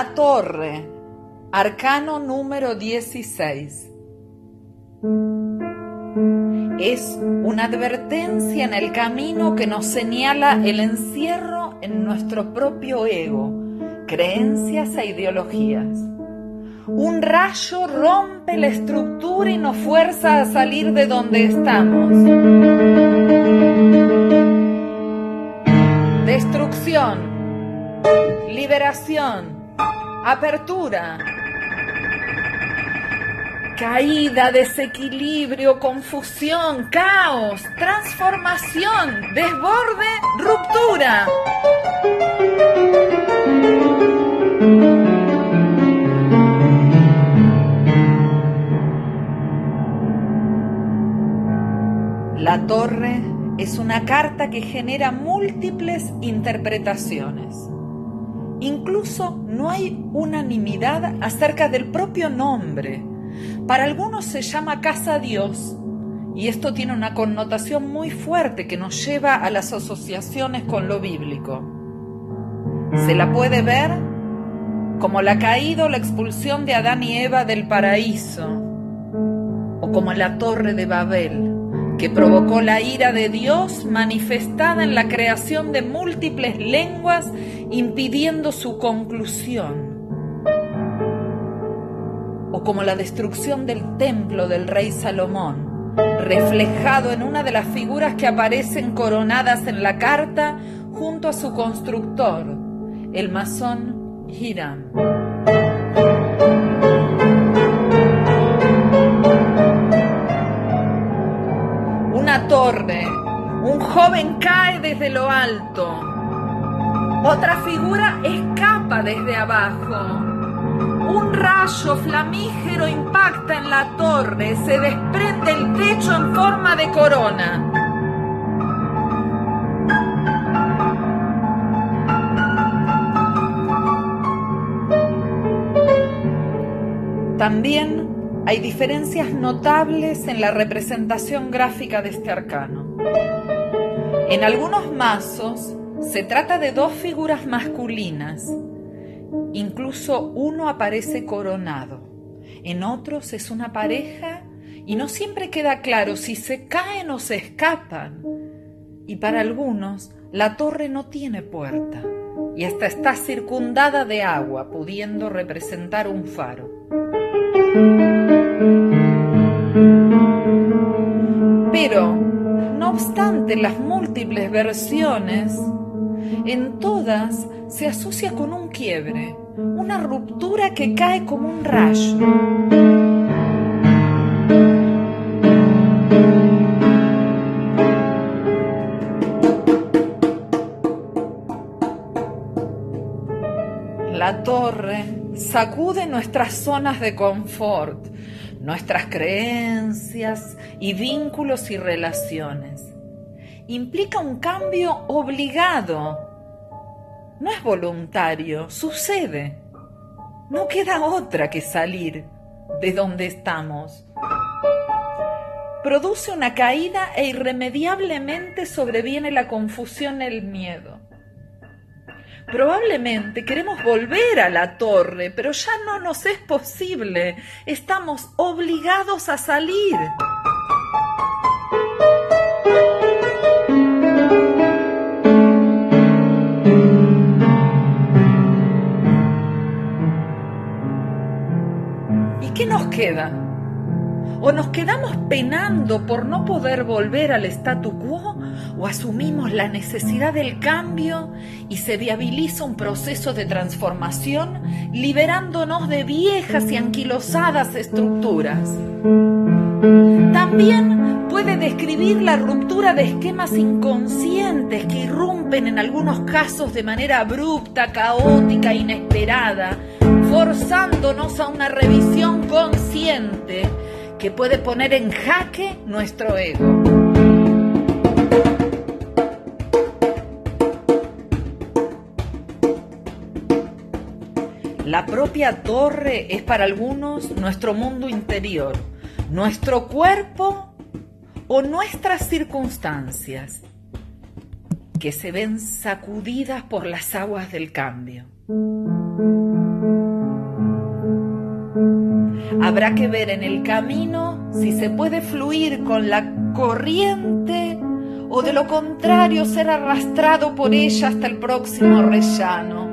La torre, arcano número 16. Es una advertencia en el camino que nos señala el encierro en nuestro propio ego, creencias e ideologías. Un rayo rompe la estructura y nos fuerza a salir de donde estamos. Destrucción, liberación, apertura, caída, desequilibrio, confusión, caos, transformación, desborde, ruptura. La torre es una carta que genera múltiples interpretaciones. Incluso no hay unanimidad acerca del propio nombre. Para algunos se llama Casa Dios y esto tiene una connotación muy fuerte que nos lleva a las asociaciones con lo bíblico. Se la puede ver como la caída o la expulsión de Adán y Eva del paraíso o como la torre de Babel que provocó la ira de Dios manifestada en la creación de múltiples lenguas, impidiendo su conclusión. O como la destrucción del templo del rey Salomón, reflejado en una de las figuras que aparecen coronadas en la carta junto a su constructor, el masón Hiram. Un joven cae desde lo alto. Otra figura escapa desde abajo. Un rayo flamígero impacta en la torre. Se desprende el techo en forma de corona. También hay diferencias notables en la representación gráfica de este arcano. En algunos mazos se trata de dos figuras masculinas, incluso uno aparece coronado, en otros es una pareja y no siempre queda claro si se caen o se escapan. Y para algunos la torre no tiene puerta y hasta está circundada de agua, pudiendo representar un faro. Pero, no obstante las múltiples versiones, en todas se asocia con un quiebre, una ruptura que cae como un rayo. La torre sacude nuestras zonas de confort, nuestras creencias y vínculos y relaciones. Implica un cambio obligado. No es voluntario, sucede. No queda otra que salir de donde estamos. Produce una caída e irremediablemente sobreviene la confusión el miedo. Probablemente queremos volver a la torre, pero ya no nos es posible. Estamos obligados a salir. ¿Y qué nos queda? O nos quedamos penando por no poder volver al statu quo, o asumimos la necesidad del cambio y se viabiliza un proceso de transformación liberándonos de viejas y anquilosadas estructuras. También puede describir la ruptura de esquemas inconscientes que irrumpen en algunos casos de manera abrupta, caótica, inesperada, forzándonos a una revisión consciente que puede poner en jaque nuestro ego. La propia torre es para algunos nuestro mundo interior, nuestro cuerpo o nuestras circunstancias que se ven sacudidas por las aguas del cambio. Habrá que ver en el camino si se puede fluir con la corriente o de lo contrario ser arrastrado por ella hasta el próximo rellano.